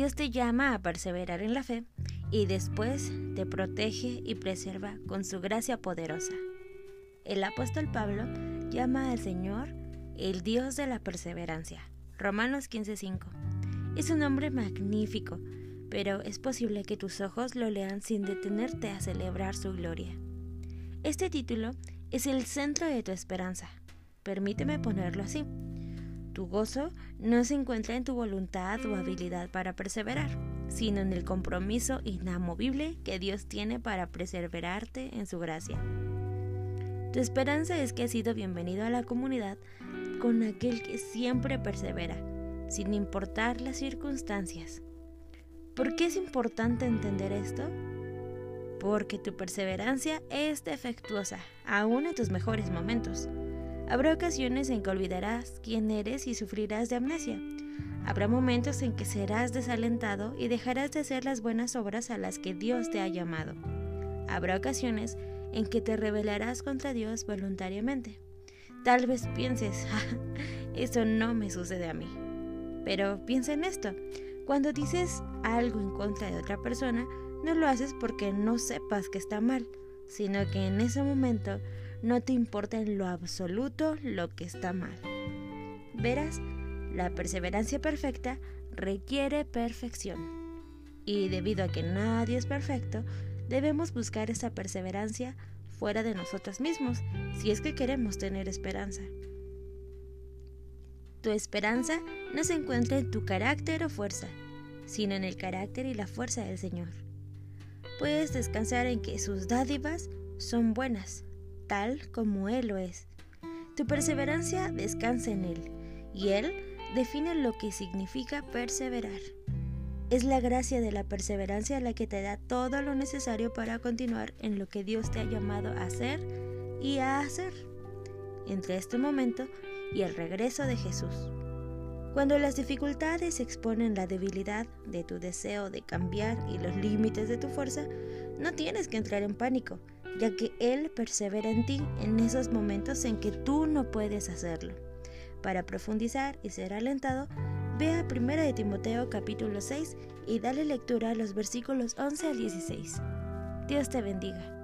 Dios te llama a perseverar en la fe y después te protege y preserva con su gracia poderosa. El apóstol Pablo llama al Señor el Dios de la perseverancia. Romanos 15:5. Es un nombre magnífico, pero es posible que tus ojos lo lean sin detenerte a celebrar su gloria. Este título es el centro de tu esperanza. Permíteme ponerlo así. Tu gozo no se encuentra en tu voluntad o habilidad para perseverar, sino en el compromiso inamovible que Dios tiene para perseverarte en su gracia. Tu esperanza es que has sido bienvenido a la comunidad con aquel que siempre persevera, sin importar las circunstancias. ¿Por qué es importante entender esto? Porque tu perseverancia es defectuosa, aún en tus mejores momentos. Habrá ocasiones en que olvidarás quién eres y sufrirás de amnesia. Habrá momentos en que serás desalentado y dejarás de hacer las buenas obras a las que Dios te ha llamado. Habrá ocasiones en que te rebelarás contra Dios voluntariamente. Tal vez pienses, ah, eso no me sucede a mí. Pero piensa en esto. Cuando dices algo en contra de otra persona, no lo haces porque no sepas que está mal, sino que en ese momento no te importa en lo absoluto lo que está mal. Verás, la perseverancia perfecta requiere perfección. Y debido a que nadie es perfecto, debemos buscar esa perseverancia fuera de nosotros mismos si es que queremos tener esperanza. Tu esperanza no se encuentra en tu carácter o fuerza, sino en el carácter y la fuerza del Señor. Puedes descansar en que sus dádivas son buenas, tal como Él lo es. Tu perseverancia descansa en Él, y Él define lo que significa perseverar. Es la gracia de la perseverancia la que te da todo lo necesario para continuar en lo que Dios te ha llamado a hacer y a hacer. Entre este momento y el regreso de Jesús. Cuando las dificultades exponen la debilidad de tu deseo de cambiar y los límites de tu fuerza, no tienes que entrar en pánico, ya que Él persevera en ti en esos momentos en que tú no puedes hacerlo. Para profundizar y ser alentado, ve a 1 de Timoteo capítulo 6 y dale lectura a los versículos 11 al 16. Dios te bendiga.